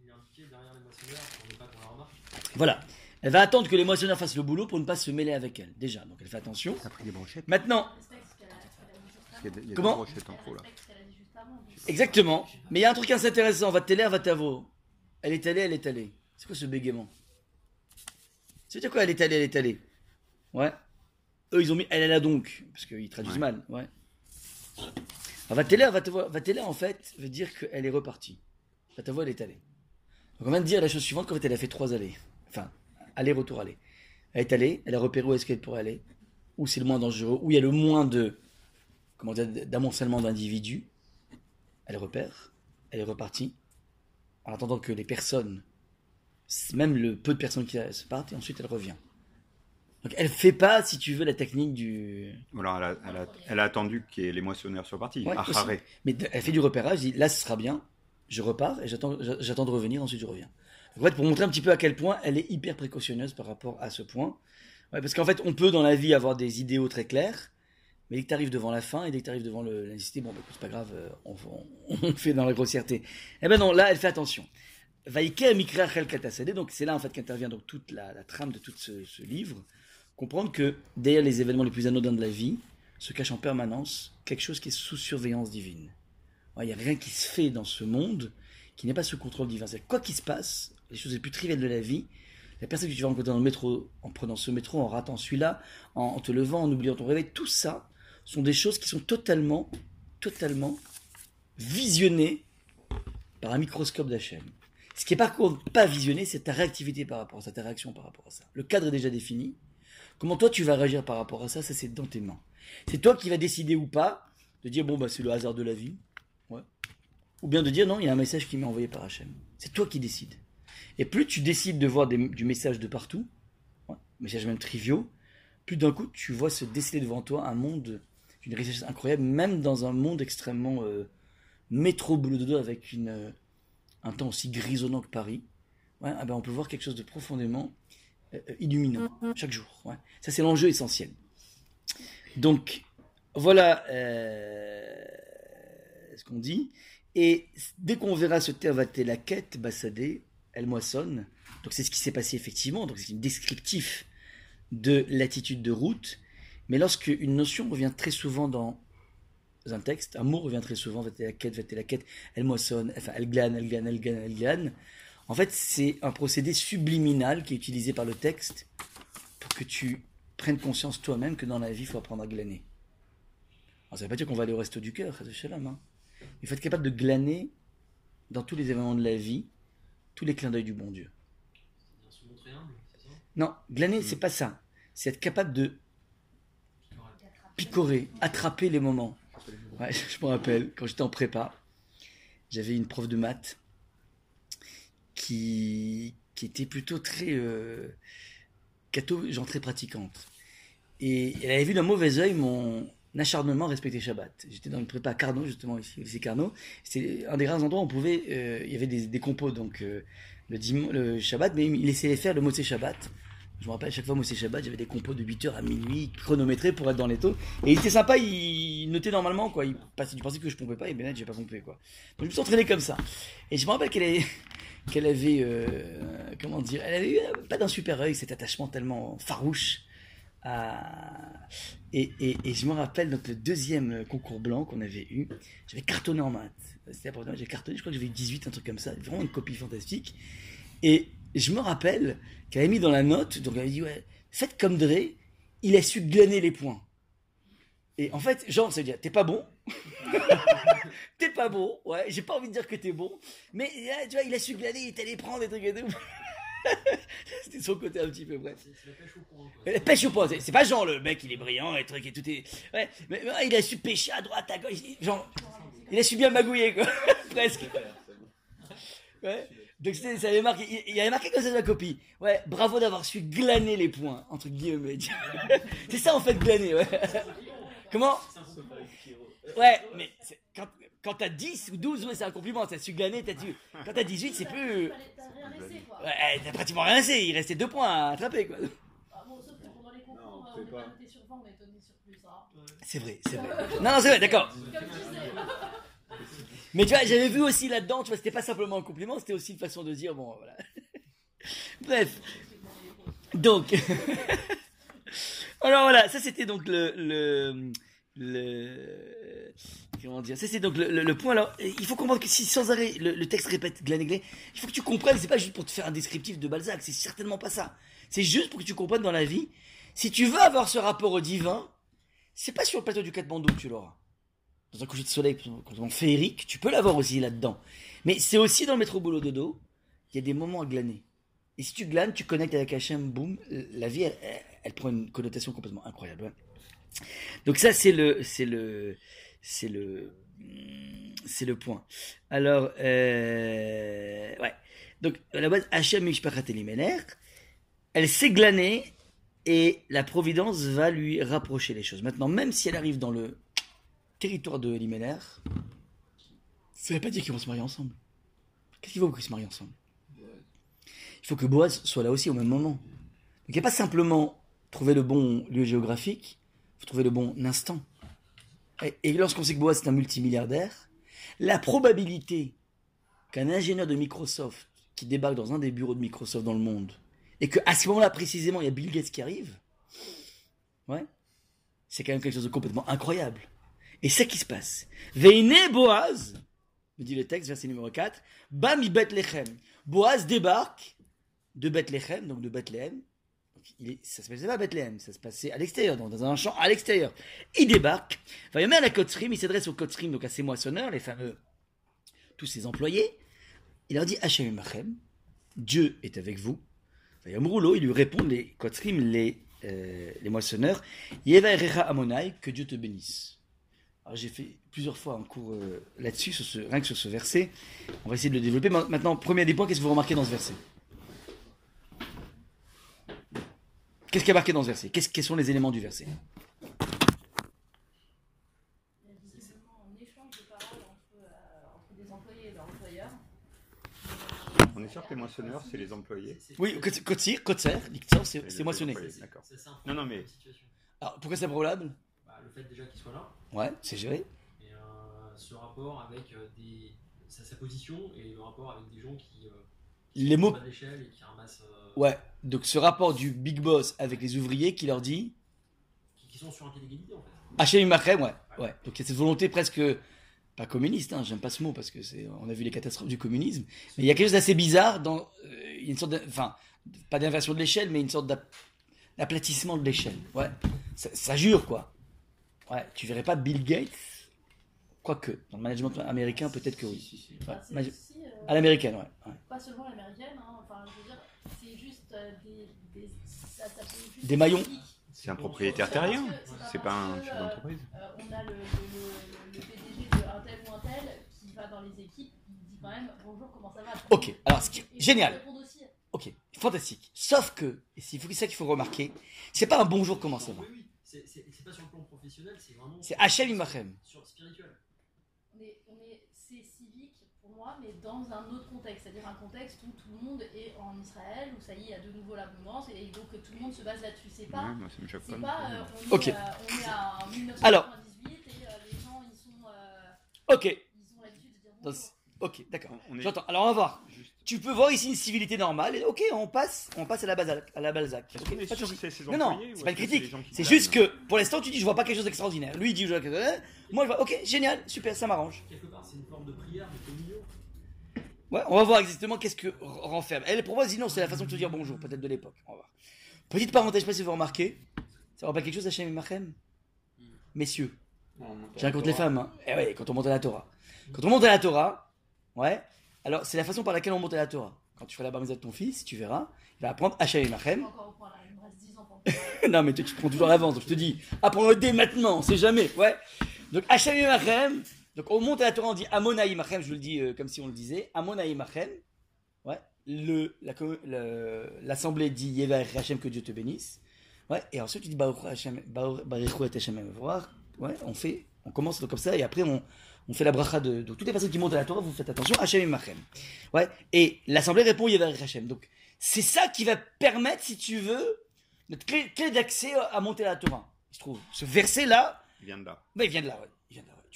Il est indiqué derrière les moissonneurs pour ne pas qu'on la remarque. Voilà. Elle va attendre que les moissonneurs fassent le boulot pour ne pas se mêler avec elle. Déjà, donc elle fait attention. T'as pris des brochettes Maintenant, a, a Il y a des, il y a Comment des brochettes en trop là. A. Exactement. Mais il y a un truc assez intéressant. Va t'aider, va t'avo. Elle est allée, elle est allée. C'est quoi ce bégaiement? C'est dire quoi Elle est allée, elle est allée? Ouais. Eux, ils ont mis elle est là donc. Parce qu'ils traduisent Ouais. mal. Ouais. Alors, va va en fait, veut dire qu'elle est repartie. Va t'avo, elle est allée. Donc on vient de dire la chose suivante qu'en fait, elle a fait trois allées. Enfin, aller, retour, aller. Elle est allée, elle a repéré où est-ce qu'elle pourrait aller. Où c'est le moins dangereux. Où il y a le moins de. Comment dire D'amoncellement d'individus. Elle repère, elle est repartie, en attendant que les personnes, même le peu de personnes qui se partent, et ensuite elle revient. Donc elle fait pas, si tu veux, la technique du. Voilà, elle a, elle a- elle a attendu que les moissonneurs soient partis. Ouais, Ah. Mais elle fait du repérage, dit là ce sera bien, je repars et j'attends, j'a- j'attends de revenir, ensuite je reviens. En fait, pour montrer un petit peu à quel point elle est hyper précautionneuse par rapport à ce point. Ouais, parce qu'en fait, on peut dans la vie avoir des idéaux très clairs, mais dès que tu arrives devant la fin et dès que tu arrives devant nécessité, bon, bah, c'est pas grave, euh, on, fait dans la grossièreté. Eh ben non, là, elle fait attention. Vaïke Mikra Chel Katasade, donc c'est là en fait qu'intervient toute la, trame de tout ce, livre. Comprendre que derrière les événements les plus anodins de la vie se cache en permanence quelque chose qui est sous surveillance divine. Il n'y a rien qui se fait dans ce monde qui n'est pas sous contrôle divin. Quoi qu'il se passe, les choses les plus triviales de la vie, la personne que tu vas rencontrer dans le métro, en prenant ce métro, en ratant celui-là, en, te levant, en oubliant ton réveil, tout ça sont des choses qui sont totalement, totalement visionnées par un microscope d'Hachem. Ce qui est par contre pas visionné, c'est ta réactivité par rapport à ça, ta réaction par rapport à ça. Le cadre est déjà défini. Comment toi tu vas réagir par rapport à ça, ça c'est dans tes mains. C'est toi qui vas décider ou pas de dire bon bah c'est le hasard de la vie. Ou bien de dire non, il y a un message qui m'est envoyé par Hachem. C'est toi qui décides. Et plus tu décides de voir des- du message de partout, ouais, messages même triviaux, plus d'un coup tu vois se déceler devant toi un monde d'une richesse incroyable, même dans un monde extrêmement euh, métro boulot avec une, euh, un temps aussi grisonnant que Paris. Ouais, ah ben on peut voir quelque chose de profondément euh, euh, illuminant chaque jour. Ouais. Ça c'est l'enjeu essentiel. Donc voilà euh, ce qu'on dit. Et dès qu'on verra ce tervaté la quête, Bassadé, elle moissonne. Donc c'est ce qui s'est passé effectivement. Donc c'est descriptif de l'attitude de route. Mais lorsque une notion revient très souvent dans un texte, un mot revient très souvent, vaté la quête, vaté la quête, elle moissonne, enfin elle glane, elle glane, elle glane, elle glane. En fait, c'est un procédé subliminal qui est utilisé par le texte pour que tu prennes conscience toi-même que dans la vie, il faut apprendre à glaner. Alors, ça ne veut pas dire qu'on va aller au resto du cœur, hein. Il faut être capable de glaner dans tous les événements de la vie, tous les clins d'œil du bon Dieu. Non, glaner, c'est pas ça. C'est être capable de picorer, attraper les moments. Ouais, je me rappelle, quand j'étais en prépa, j'avais une prof de maths qui, qui était plutôt très euh, catho, genre très pratiquante. Et elle avait vu d'un mauvais œil mon acharnement respecter Shabbat. J'étais dans une prépa Carnot, justement, ici, au Carnot. C'était un des rares endroits où on pouvait. euh, il y avait des, compos, donc euh, le, dim- le Shabbat, mais il laissait faire le Motsé Shabbat. Je me rappelle, à chaque fois, Motsé Shabbat, j'avais des compos de 8h à minuit, chronométrés pour être dans les taux. Et il était sympa, il notait normalement, quoi. Il passait que je pompais pas, et bien j'ai pas pompé, quoi. Donc je me suis entraîné comme ça. Et je me rappelle qu'elle avait, qu'elle avait euh, comment dire, elle avait pas d'un super œil, cet attachement tellement farouche. À- Et, et, je me rappelle, donc le deuxième concours blanc qu'on avait eu, j'avais cartonné en maths. C'était que j'ai cartonné, je crois que j'avais eu 18, un truc comme ça, vraiment une copie fantastique. Et je me rappelle qu'elle avait mis dans la note, donc elle avait dit, ouais, faites comme Dre, il a su glaner les points. Et en fait, genre, ça veut dire, t'es pas bon, t'es pas bon, ouais, j'ai pas envie de dire que t'es bon, mais tu vois, il a su glaner, il est allé prendre des trucs et tout. C'était son côté un petit peu, bref. C'est la pêche au point. quoi. Euh, Pêche au point, c'est pas genre le mec il est brillant et truc et tout est. Ouais, mais il a su pêcher à droite, à gauche, genre. Il a su bien magouiller quoi, presque. Ouais. Donc ça avait marqué, il, il avait marqué comme ça dans la copie. Ouais, bravo d'avoir su glaner les points, entre guillemets. c'est ça en fait glaner, ouais. Comment? Ouais, mais quand, quand t'as 10 ou 12, ouais, c'est un compliment, t'as su glaner, t'as su. Quand t'as 18, c'est plus. T'as rien laissé quoi. Ouais, t'as pratiquement rien laissé, il restait deux points à attraper quoi. Ah, bon, sauf que pendant les concours, Non, euh, on est pas. pas noté sur 20, on est sur plus. Hein. C'est vrai, c'est vrai. Non, non, c'est vrai, d'accord. Comme tu sais. Mais tu vois, j'avais vu aussi là-dedans, tu vois, c'était pas simplement un compliment, c'était aussi une façon de dire, bon, voilà. Bref. Donc. Alors voilà, ça c'était donc le. le le comment dire c'est donc le, point alors il faut comprendre que si sans arrêt le, texte répète glan et glan, il faut que tu comprennes c'est pas juste pour te faire un descriptif de Balzac c'est certainement pas ça c'est juste pour que tu comprennes dans la vie si tu veux avoir ce rapport au divin c'est pas sur le plateau du Katmandou que tu l'auras dans un coucher de soleil complètement féerique, tu peux l'avoir aussi là-dedans. Mais c'est aussi dans le métro boulot dodo, il y a des moments à glaner. Et si tu glanes, tu connectes avec Hachem, boum, la vie, elle, elle- prend une connotation complètement incroyable. Donc ça, c'est le, c'est le, c'est le, c'est le point. Alors, euh, ouais. Donc, à la base, Hachem Mishpachat elle s'est glanée Et la providence va lui rapprocher les choses. Maintenant, même si elle arrive dans le territoire de Elimelech, ça ne veut pas dire qu'ils vont se marier ensemble. Qu'est-ce qu'il faut qu'ils se marient ensemble? Il faut que Boaz soit là aussi au même moment. Donc il n'y a pas simplement trouver le bon lieu géographique, il faut trouver le bon instant. Et, lorsqu'on sait que Boaz est un multimilliardaire, la probabilité qu'un ingénieur de Microsoft qui débarque dans un des bureaux de Microsoft dans le monde, et qu'à ce moment-là précisément, il y a Bill Gates qui arrive, ouais, c'est quand même quelque chose de complètement incroyable. Et c'est ce qui se passe. Veine Boaz, me dit le texte, verset numéro 4, Bami Bethlehem. Boaz débarque de Bethlehem, donc de Bethléem. Il ça se passait pas à Bethléem, ça se passait à l'extérieur, dans, dans un champ à l'extérieur. Il débarque, va y à la Kotzrim, il s'adresse aux Kotzrim, donc à ses moissonneurs, les fameux, tous ses employés. Il leur dit Hachem Machem, Dieu est avec vous. Vayamroulo, il lui répond les Kotzrim, les, euh, les moissonneurs, Yeva Amonai, que Dieu te bénisse. Alors, j'ai fait plusieurs fois un cours euh, là-dessus, rien que sur ce verset. On va essayer de le développer. Ma- Maintenant, premier des points, qu'est-ce que vous remarquez dans ce verset? Qu'est-ce qui est marqué dans ce verset? Qu'est-ce- Quels sont les éléments du verset? Il y a visiblement un échange de paroles entre, entre des employés et leur employeur. On est sûr que les moissonneurs, c'est les employés Oui, Kotzir, Kotzer, Diktsor, c'est. C'est- d'accord. Non, non, mais-. Alors, pourquoi c'est probable Bah, le fait déjà qu'il soit là, Ouais, c'est géré. et euh, ce rapport avec euh, des, sa, sa position et le rapport avec des gens qui, euh, qui Les mots- et qui euh, Ouais, donc ce rapport du Big Boss avec les ouvriers qui leur dit qui, qui sont sur un pied d'égalité en fait. Hachem Machem, ouais. ouais. Donc il y a cette volonté presque, pas communiste, hein, j'aime pas ce mot parce que c'est, on a vu les catastrophes du communisme, mais il y a quelque chose d'assez bizarre dans euh, une sorte de, enfin, pas d'inversion de l'échelle, mais une sorte d'ap- d'aplatissement de l'échelle. Ouais, ça, ça jure quoi. Ouais, tu verrais pas Bill Gates, quoique dans le management américain peut-être que oui. Ouais, aussi, euh, à l'américaine, ouais. ouais. pas seulement l'américaine, hein, enfin je veux dire, c'est juste euh, des, des, ça, ça juste Des maillons. C'est un propriétaire terrien. C'est pas un chef d'entreprise. Euh, on a le, le, le, le PDG de un tel ou un tel qui va dans les équipes, il dit quand même bonjour, comment ça va? Ok, alors, ce qui- il génial. Ok, fantastique. Sauf que, et c'est ça qu'il faut remarquer, c'est pas un bonjour comment ça va. Oui, oui, c'est c'est- c'est pas sur le plan professionnel, c'est vraiment. C'est Hachem Imachem. Sur spirituel. On est, on est, c'est civique mais dans un autre contexte, c'est-à-dire un contexte où tout le monde est en Israël, où ça y est, il y a de nouveau l'abondance, et donc tout le monde se base là-dessus. C'est pas, Ouais, c'est pas. euh, est, euh, on est à 1998 Alors. et euh, les gens ils sont, euh, Ok, ils ont l'habitude de dire bonjour. ok, d'accord. Est- J'entends. Alors on va voir. Juste- Tu peux voir ici une civilité normale. Et ok, on passe, on passe à la Balzac. À la Balzac. Est-ce Ok, qu'on est pas de Non, non, c'est pas une critique. C'est juste que pour l'instant, tu dis, je vois pas quelque chose d'extraordinaire. Lui, il dit, je vois quelque chose. Moi, je vois, ok, génial, super, ça m'arrange. Quelque part, c'est une forme de prière, communion. Ouais, on va voir exactement qu'est-ce que renferme. Elle, pour moi, elle dit non, c'est la façon de te dire bonjour, peut-être de l'époque. On va voir. Petite parenthèse, je sais pas si vous remarquez. Ça vous rappelle quelque chose, Hachem et Machem Messieurs, je raconte les femmes. Hein. Eh ouais, quand on monte à la Torah. Quand on monte à la Torah, ouais, alors c'est la façon par laquelle on monte à la Torah. Quand tu feras la bar mitzvah de ton fils, tu verras, il va apprendre Hachem et Je suis Machem. encore au point là, il me reste 10 ans pour non, mais tu te prends toujours l'avance. donc Je te dis, apprends-le dès maintenant, on sait jamais. Ouais. Donc, Hachem et Machem. Donc, on monte à la Torah, on dit Amonaï Machem, je le dis euh, comme si on le disait. Amonaï Machem. Ouais. Le, la l'assemblée dit Yevar Hachem, que Dieu te bénisse. Ouais. Et ensuite, tu dis Baruch Hachem, Baruch Hachem. Ouais. On fait, on commence comme ça, et après, on, on fait la bracha de, de toutes les personnes qui montent à la Torah, vous faites attention, Hachem et Machem. Ouais. Et l'assemblée répond Yevar Hachem. Donc, c'est ça qui va permettre, si tu veux, notre clé, clé d'accès à monter à la Torah. Je trouve. Ce verset-là, Il vient de là. bah, il vient de là. ouais.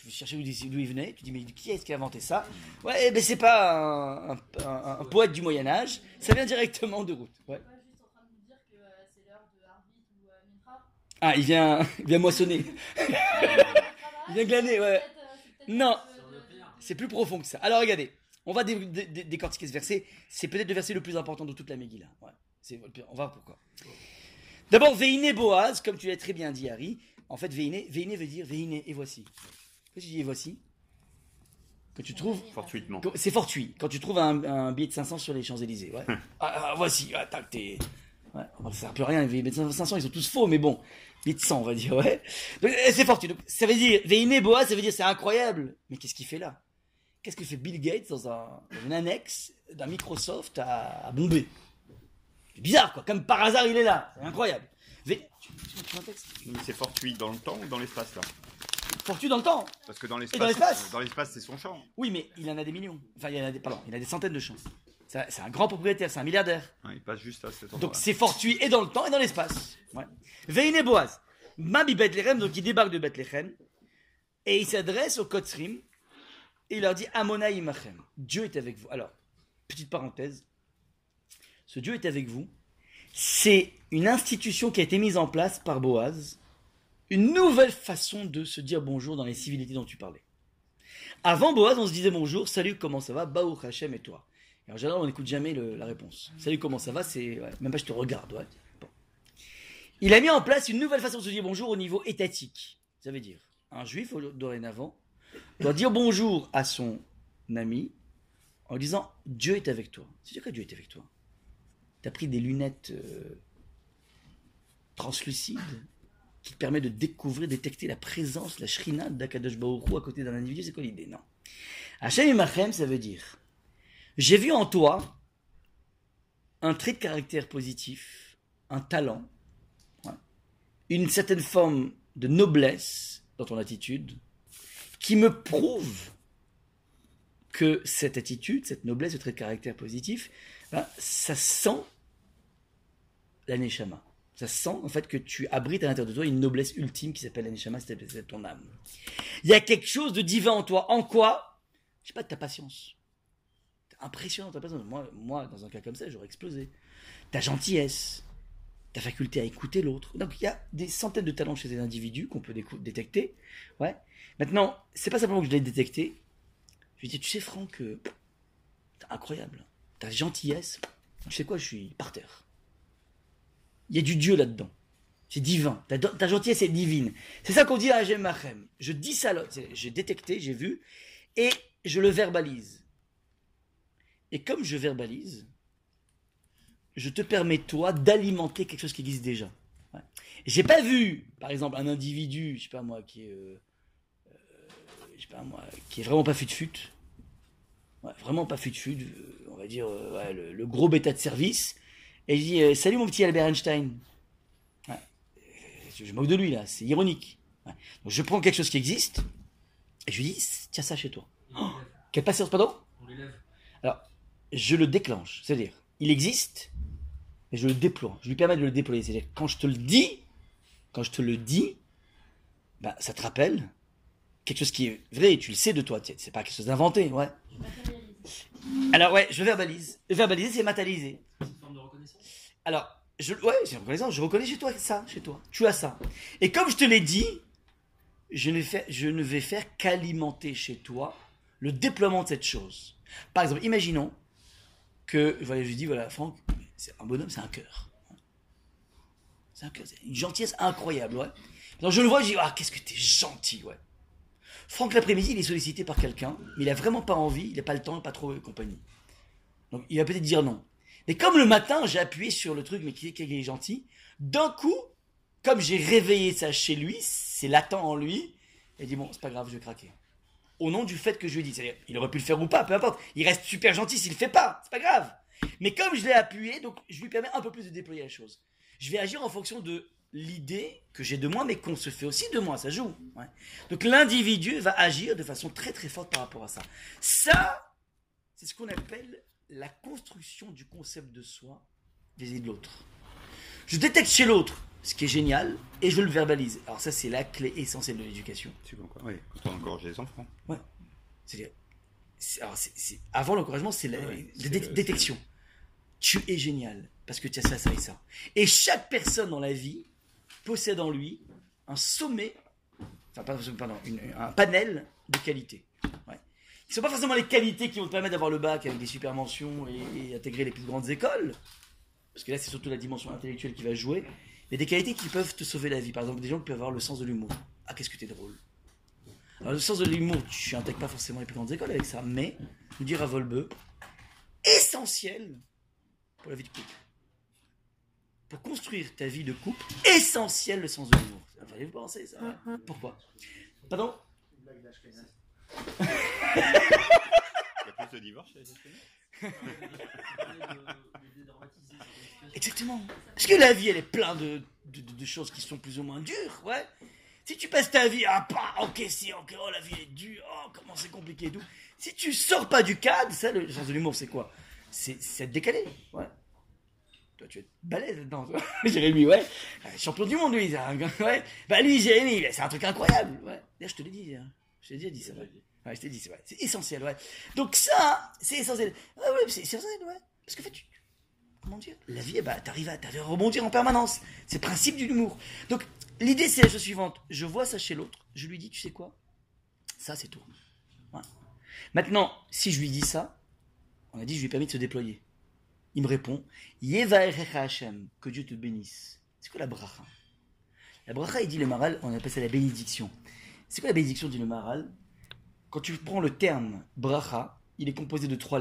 Tu veux chercher d'où il venait. Tu dis, mais qui est-ce qui a inventé ça? Ouais, ben c'est pas un, poète du Moyen-Âge. Ça vient directement de route. Ah, il vient, il vient moissonner. Il vient glaner, ouais. Non. C'est plus profond que ça. Alors regardez, on va dé- dé- dé- décortiquer ce verset. C'est peut-être le verset le plus important de toute la Megillah. On va voir pourquoi. D'abord, Veine Boaz, comme tu l'as très bien dit, Harry. En fait, Veine, Veine veut dire Veine et voici. Qu'est-ce que tu dis voici Que tu trouves. Fortuitement. C'est fortuit. Quand tu trouves un, un billet de 500 sur les Champs-Élysées. Ouais. ah, ah, voici. Ah, tac, t'es. Ouais, ça sert plus à rien. Les billets de 500, ils sont tous faux, mais bon. Billet de 100, on va dire, ouais. Euh, c'est fortuit. Donc, ça veut dire. Veine Boaz, ça veut dire c'est incroyable. Mais qu'est-ce qu'il fait là? Qu'est-ce que fait Bill Gates dans, un, dans une annexe d'un Microsoft à, à Bombay? C'est bizarre, quoi. Comme par hasard, il est là. C'est incroyable. V- C'est fortuit dans le temps ou dans l'espace là? Fortuit dans le temps. Parce que dans l'espace, dans l'espace, c'est son champ. Oui, mais il en a des millions. Enfin, il en a des, pardon, il a des centaines de champs. C'est un grand propriétaire, c'est un milliardaire. Il passe juste à cet endroit. Donc c'est fortuit et dans le temps et dans l'espace. Ouais. Veine Boaz. Mabi Bethléem, donc il débarque de Bethléem et il s'adresse au Kotzrim et il leur dit Amona imachem. Dieu est avec vous. Alors, petite parenthèse. Ce Dieu est avec vous. C'est une institution qui a été mise en place par Boaz. Une nouvelle façon de se dire bonjour dans les civilités dont tu parlais. Avant Boaz, on se disait bonjour, salut, comment ça va? Baou Hachem et toi. Et en général, on n'écoute jamais la réponse. Salut, comment ça va? C'est même pas je te regarde. Il a mis en place une nouvelle façon de se dire bonjour au niveau étatique. Ça veut dire, un juif dorénavant doit dire bonjour à son ami en disant Dieu est avec toi. C'est dire que Dieu est avec toi. T'as pris des lunettes euh, translucides? Qui te permettent de découvrir, détecter la présence, la shrina d'Akadosh Baruch à côté d'un individu. C'est quoi l'idée? Non. Hachem Imachem, ça veut dire j'ai vu en toi un trait de caractère positif, un talent, une certaine forme de noblesse dans ton attitude, qui me prouve que cette attitude, cette noblesse, ce trait de caractère positif, ben, ça sent la neshama. Ça sent en fait que tu abrites à l'intérieur de toi une noblesse ultime qui s'appelle la neshama, c'est ton âme. Il y a quelque chose de divin en toi. En quoi? Je sais pas, de ta patience impressionnant ta personne. Moi, moi, dans un cas comme ça, j'aurais explosé. Ta gentillesse, ta faculté à écouter l'autre. Donc il y a des centaines de talents chez ces individus qu'on peut détecter. Ouais. Maintenant, c'est pas simplement que je l'ai détecté. Je lui dis, tu sais, Franck, euh, incroyable. Ta gentillesse, tu sais quoi, je suis par terre. Il y a du Dieu là-dedans. C'est divin. Ta, gentillesse est divine. C'est ça qu'on dit à Hachem. Je dis ça, j'ai détecté, j'ai vu, et je le verbalise. Et comme je verbalise, je te permets, toi, d'alimenter quelque chose qui existe déjà. Ouais. J'ai pas vu, par exemple, un individu, je sais pas moi, qui est, euh, je sais pas moi, qui est vraiment pas fut-fut. Ouais, vraiment pas fut-fut, euh, on va dire, euh, le, le gros bêta de service. Et je dis, euh, salut mon petit Albert Einstein. Ouais. Je, je moque de lui là, c'est ironique. Ouais. Donc je prends quelque chose qui existe, et je lui dis, tiens ça chez toi. Et l'élève. Quelle patience, pardon? On l'élève. je le déclenche. C'est-à-dire, il existe, mais je le déploie. Je lui permets de le déployer. C'est-à-dire, quand je te le dis, quand je te le dis, bah, ça te rappelle quelque chose qui est vrai, tu le sais de toi. tu- C'est pas quelque chose d'inventé, ouais. Alors, ouais, je verbalise. Verbaliser, c'est matérialiser. C'est une forme de Alors, je, ouais. Je reconnais chez toi ça, chez toi. Tu as ça. Et comme je te l'ai dit, je ne, vais faire qu'alimenter chez toi le déploiement de cette chose. Par exemple, imaginons que, voilà, je dis, voilà, Franck, c'est un bonhomme, c'est un cœur. C'est un cœur, c'est une gentillesse incroyable, ouais. Donc je le vois, je dis, ah, qu'est-ce que t'es gentil, ouais. Franck, l'après-midi, il est sollicité par quelqu'un, mais il a vraiment pas envie, il n'a pas le temps, pas trop et compagnie. Donc il va peut-être dire non. Mais comme le matin, j'ai appuyé sur le truc, mais qui est gentil, d'un coup, comme j'ai réveillé ça chez lui, c'est latent en lui, il dit bon, c'est pas grave, je vais craquer. Au nom du fait que je lui ai dit, c'est-à-dire, il aurait pu le faire ou pas, peu importe. Il reste super gentil s'il le fait pas, c'est pas grave. Mais comme je l'ai appuyé, donc je lui permets un peu plus de déployer la chose. Je vais agir en fonction de l'idée que j'ai de moi, mais qu'on se fait aussi de moi, ça joue. Donc l'individu va agir de façon très très forte par rapport à ça. Ça, c'est ce qu'on appelle la construction du concept de soi vis-à-vis de l'autre. Je détecte chez l'autre ce qui est génial et je le verbalise. Alors ça, c'est la clé essentielle de l'éducation. C'est comme quoi Oui, quand on encourage les enfants. C'est-à-dire, c'est- alors, c'est- c'est- avant l'encouragement, c'est la, Ouais, la c'est dé- le- détection. Tu es génial parce que tu as ça, ça et ça. Et chaque personne dans la vie possède en lui un sommet, enfin pas- pardon, une- un panel de qualités. Ouais. Qui sont pas forcément les qualités qui vont te permettre d'avoir le bac avec des super mentions et, et intégrer les plus grandes écoles, parce que là c'est surtout la dimension intellectuelle qui va jouer, mais des qualités qui peuvent te sauver la vie. Par exemple, des gens qui peuvent avoir le sens de l'humour. Ah, qu'est-ce que t'es drôle. Alors, le sens de l'humour, tu intègres pas forcément les plus grandes écoles avec ça, mais, nous dire à Volbeu, essentiel pour la vie de couple. Pour construire ta vie de couple, essentiel le sens de l'humour. Vous penser ça. ouais. Pourquoi? Pardon? Exactement. Parce que la vie, elle est pleine de, de, choses qui sont plus ou moins dures, ouais. Si tu passes ta vie à pas encaisser, ok, oh la vie est dure, oh comment c'est compliqué et tout. Si tu sors pas du cadre, ça le sens de l'humour c'est quoi? C'est être décalé, ouais. Toi tu es balèze là-dedans. Jérémy, ouais. Euh, Champion du monde lui, ça, ouais. Bah lui, Jérémy, c'est un truc incroyable, ouais. Je te l'ai dit, hein. Je t'ai déjà dit ça. Ouais, je t'ai dit, c'est vrai. C'est essentiel, ouais. Donc ça, c'est essentiel. Ouais, ouais, c'est essentiel, ouais. Parce que en fait, tu, comment dire La vie, bah, t'arrives à, à rebondir en permanence. C'est le principe de l'humour. Donc, l'idée, c'est la chose suivante. Je vois ça chez l'autre. Je lui dis, tu sais quoi? Ça, c'est tout. Ouais. Maintenant, si je lui dis ça, on a dit, je lui ai permis de se déployer. Il me répond, Hashem, que Dieu te bénisse. C'est quoi la bracha? La bracha, il dit le maral, on appelle ça la bénédiction. C'est quoi la bénédiction, dit le maral Quand tu prends le terme bracha, il est composé de trois.